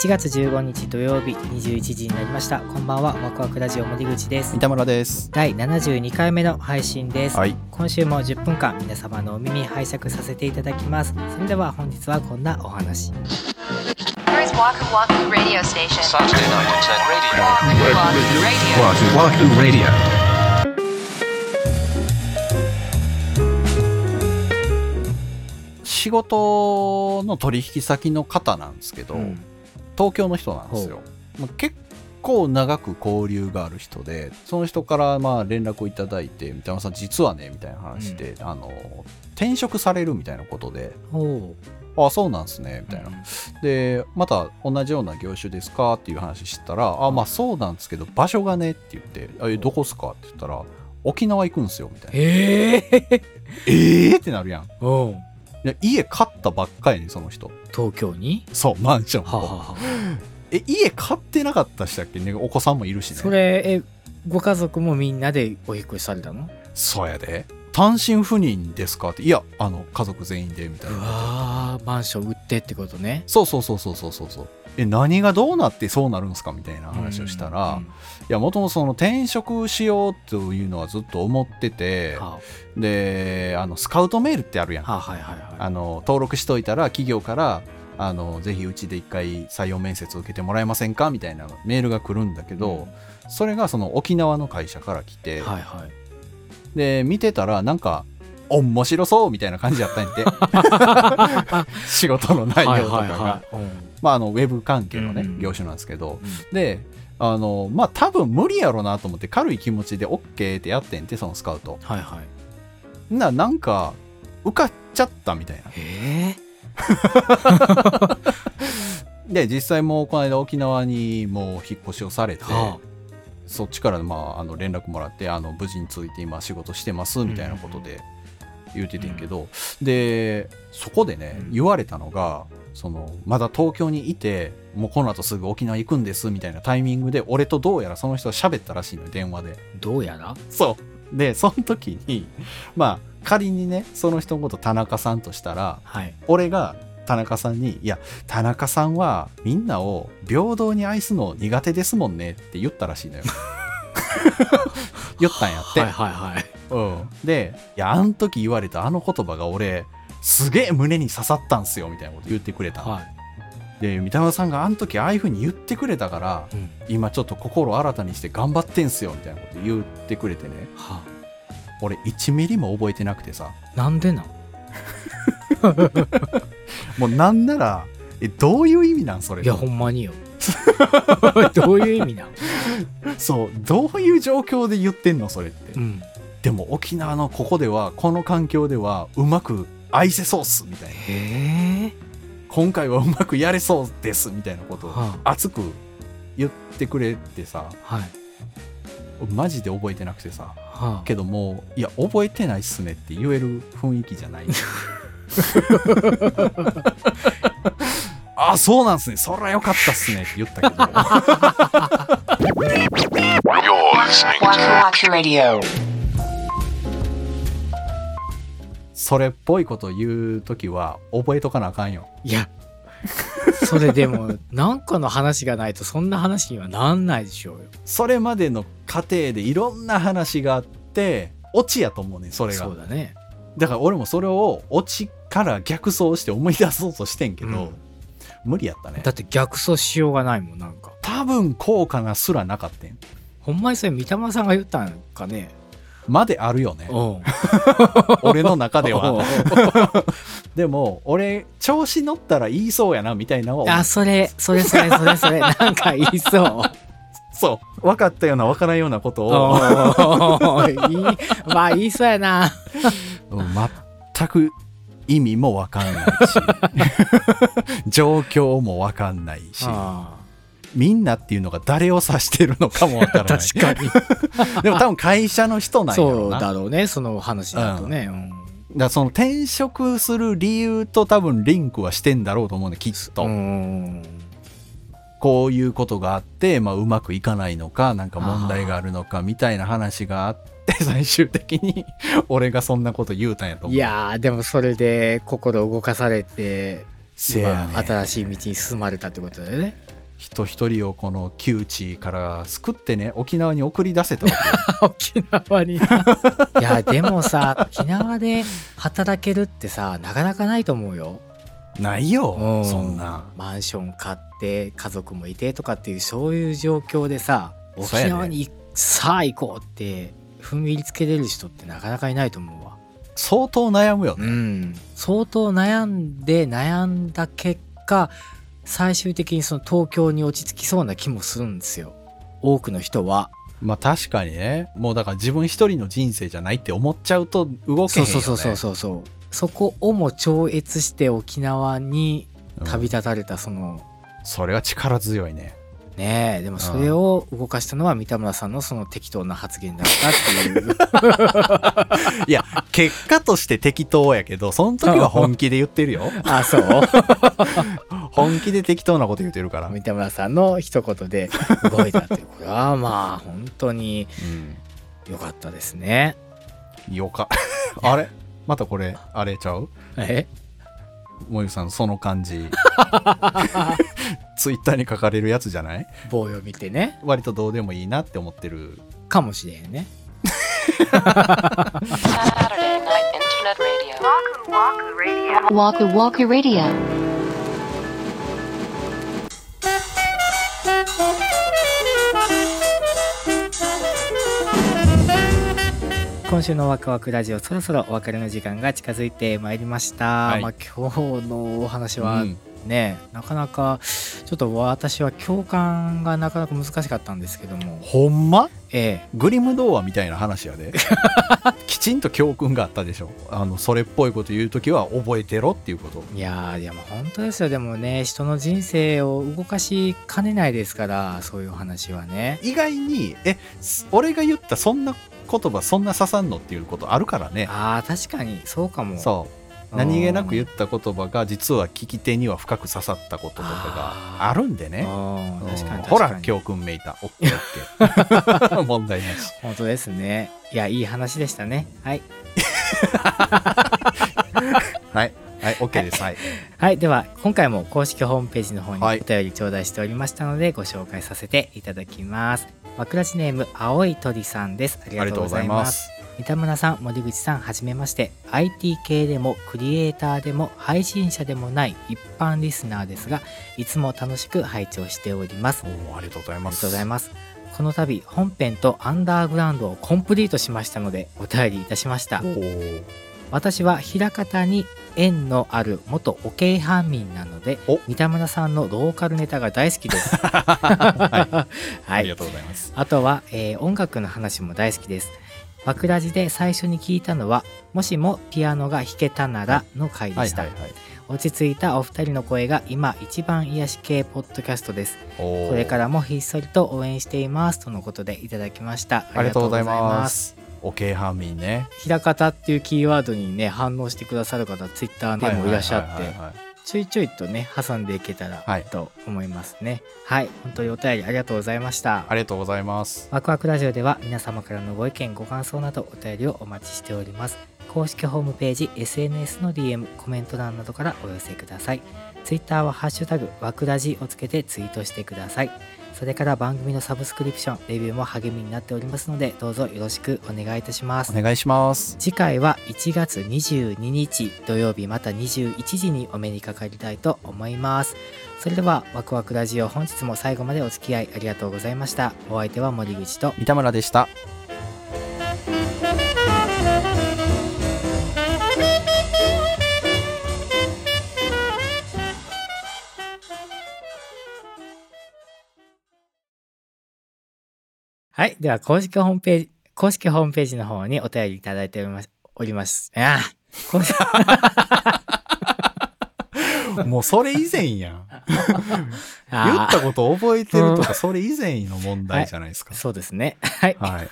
1月15日土曜日21時になりましたこんばんはワクワクラジオ森口です三田村です。第72回目の配信です、はい。今週も10分間皆様のお耳拝借させていただきますそれでは本日はこんなお話 Here is Waku Waku Radio Station. Saturday night at 10 radio. Waku Waku Radio. Wahoo Wahoo Radio. 仕事の取引先の方なんですけど、うん東京の人なんですよ。まあ結構長く交流がある人で、その人からまあ連絡をいただいて、三田村さん実はね、みたいな話で、あの、転職されるみたいなことで、おうあ、そうなんすね、みたいな。で、また同じような業種ですか？っていう話したら、あ、まあそうなんですけど、場所がねって言って、あえどこっすか？って言ったら、沖縄行くんすよ、みたいな。へええーってなるやん。家買ったばっかりにその人。東京に？そうマンション。をはははえ家買ってなかったしたっけ？ねお子さんもいるしね。それえご家族もみんなでお引っ越しされたの？そうやで。単身赴任ですか？って。いやあの家族全員でみたいうなわーマンション売ってってことね。そうそうそうそうそうそうそうえ何がどうなってそうなるんすかみたいな話をしたら、うん。いやもともとその転職しようというのはずっと思っててはであのスカウトメールってあるやん。あははいはいはい。あの登録しといたら企業からあのぜひうちで一回採用面接を受けてもらえませんかみたいなメールが来るんだけど、それがその沖縄の会社から来て、はいはい。で見てたらなんか面白そうみたいな感じやったんやって。仕事の内容とかが、はいはいはい。うんまああのウェブ関係のね、うんうん業種なんですけど。うん。であのまあ多分無理やろなと思って軽い気持ちで OK ってやってんてそのスカウト。はいはい。ななんか受かっちゃったみたいな。へえ。で実際もうこの間沖縄にもう引っ越しをされて、はそっちから、まあ、あの連絡もらってあの無事について今仕事してますみたいなことで言うててんけど、でそこでねうん。言われたのがそのまだ東京にいてもうこの後すぐ沖縄行くんですみたいなタイミングで俺とどうやらその人が喋ったらしいのよ電話で。どうやら？そう。でその時にまあ仮にねその人のこと田中さんとしたらはい。俺が田中さんに「いや田中さんはみんなを平等に愛すの苦手ですもんね」って言ったらしいのよ。言ったんやって。はいはいはい。うん、で「いやあん時言われたあの言葉が俺すげえ胸に刺さったんすよ」みたいなこと言ってくれた。の。はい。で三田村さんがあの時ああいう風に言ってくれたからうん。今ちょっと心を新たにして頑張ってんすよみたいなこと言ってくれてね。は俺1ミリも覚えてなくてさ。なんでなん？もうなんならえどういう意味なんそれいやほんまによ。どういう意味なん？そうどういう状況で言ってんのそれって。うん。でも沖縄のここではこの環境ではうまく愛せそうっすみたいな。今回はうまくやれそうですみたいなことをは熱く言ってくれてさはい。マジで覚えてなくてさはけどもういや覚えてないっすねって言える雰囲気じゃない。あそうなんすね。そらよかったっすねって言ったけどそれっぽいことを言う時は覚えとかなあかんよ。いやそれでもなんかの話がないとそんな話にはなんないでしょうよ。それまでの過程でいろんな話があってオチやと思うねんそれが。そうだね。だから俺もそれをオチから逆走して思い出そうとしてんけど、うん。無理やったね。だって逆走しようがないもんなんか。多分効果なすらなかったん。ほんまにそれ三田村さんが言ったんかねまであるよね。う。ん 俺の中でおはう。でも俺調子乗ったら言いそうやなみたいなあそれそれそれそれそれ。なんか言いそう。そう。分かったような分からんようなことおをまあ言いそうやな。うん全く意味も分かんないし。状況も分かんないし。あみんなっていうのが誰を指してるのかも分からない。確かに。でも多分会社の人なんやろそうなだろうねその話だとね、うん。だその転職する理由と多分リンクはしてんだろうと思うねきっと、うん。こういうことがあって、まあ、うまくいかないのかなんか問題があるのかみたいな話があって 最終的に俺がそんなこと言うたんやと思う。いやーでもそれで心動かされてね今新しい道に進まれたってことだよね人一人をこの窮地から救ってね沖縄に送り出せたわけよ。沖縄に。いやでもさ沖縄で働けるってさなかなかないと思うよ。ないよ、うん。そんな。マンション買って家族もいてとかっていうそういう状況でさ沖縄にさあ行こうって踏ん切りつけれる人ってなかなかいないと思うわ。相当悩むよね、うん。相当悩んで悩んだ結果最終的にその東京に落ち着きそうな気もするんですよ。多くの人は。まあ確かにね。もうだから自分一人の人生じゃないって思っちゃうと動けへんよ、ね、そうそうそうそうそうそこをも超越して沖縄にうん旅立たれたその、それは力強いね。ねえでもそれを動かしたのは三田村さんのその適当な発言だったっていう。いや結果として適当やけどその時は本気で言ってるよ。あそう本気で適当なこと言ってるから、三田村さんの一言で動いたっていう。これは まあ本当に良かったですね。うん、よか。あれ？またこれあれちゃう？え？もゆさんその感じ。ツイッターに書かれるやつじゃない？棒読みてね。割とどうでもいいなって思ってる。かもしれんね Saturday Night Internet Radio. Waku Waku Radio. 今週のワクワクラジオそろそろお別れの時間が近づいてまいりました、はい。まあ、今日のお話はうん。ね、なかなかちょっと私は共感がなかなか難しかったんですけども。ほんま？ええ。グリム童話みたいな話やで。きちんと教訓があったでしょ。あのそれっぽいこと言う時は覚えてろっていうこと。いやーいやもう本当ですよ。でもね人の人生を動かしかねないですからそういうお話はね。意外にえす俺が言ったそんな言葉そんな刺さんのっていうことあるからね。あー確かに。そうかも。そう何気なく言った言葉が実は聞き手には深く刺さったこととかがあるんでね。うん。ほら教訓めいた。オッケーオッケー問題なし。本当ですね。いやいい話でしたね。はい。はい。はい OK です。はい。はい、では今回も公式ホームページの方におはい。便り頂戴しておりましたのでご紹介させていただきます。わくらじネーム青い鳥さんです。ありがとうございます。三田村さん、森口さん、はじめまして。IT 系でもクリエイターでも配信者でもない一般リスナーですが、いつも楽しく拝聴しております。おーありがとうございありがますとうございます。この度本編とアンダーグラウンドをコンプリートしましたのでお便りいたしました私は枚方に縁のある元お京藩民なのでお三田村さんのローカルネタが大好きです。は はい ありがとうございますあとは、えー音楽の話も大好きです。バクラジで最初に聞いたのは「もしもピアノが弾けたなら」の回でした、はいはいはい。落ち着いたお二人の声が今一番癒し系ポッドキャストです。これからもひっそりと応援していますとのことでいただきました。ありがとうございます。おけいはみね。平方っていうキーワードにね反応してくださる方ツイッターでもいらっしゃってちょいちょいとね挟んでいけたらはい。と思いますね。はい、本当にお便りありがとうございました。ありがとうございます。ワクワクラジオでは皆様からのご意見ご感想などお便りをお待ちしております。公式ホームページ SNS の DM コメント欄などからお寄せください Twitter は「ハッシュタグワクラジ」をつけてツイートしてください。それから番組のサブスクリプションレビューも励みになっておりますのでどうぞよろしくお願いいたします。お願いします。次回は1月22日土曜日また21時にお目にかかりたいと思います。それではワクワクラジオ本日も最後までお付き合いありがとうございました。お相手は森口と三田村でしたはいでは公式ホームページ公式ホームページの方にお便りいただいておりますおります。ああ。もうそれ以前やん。言あ。ったこと覚えてるとかそれ以前の問題じゃないですか。そうですね。はい。はい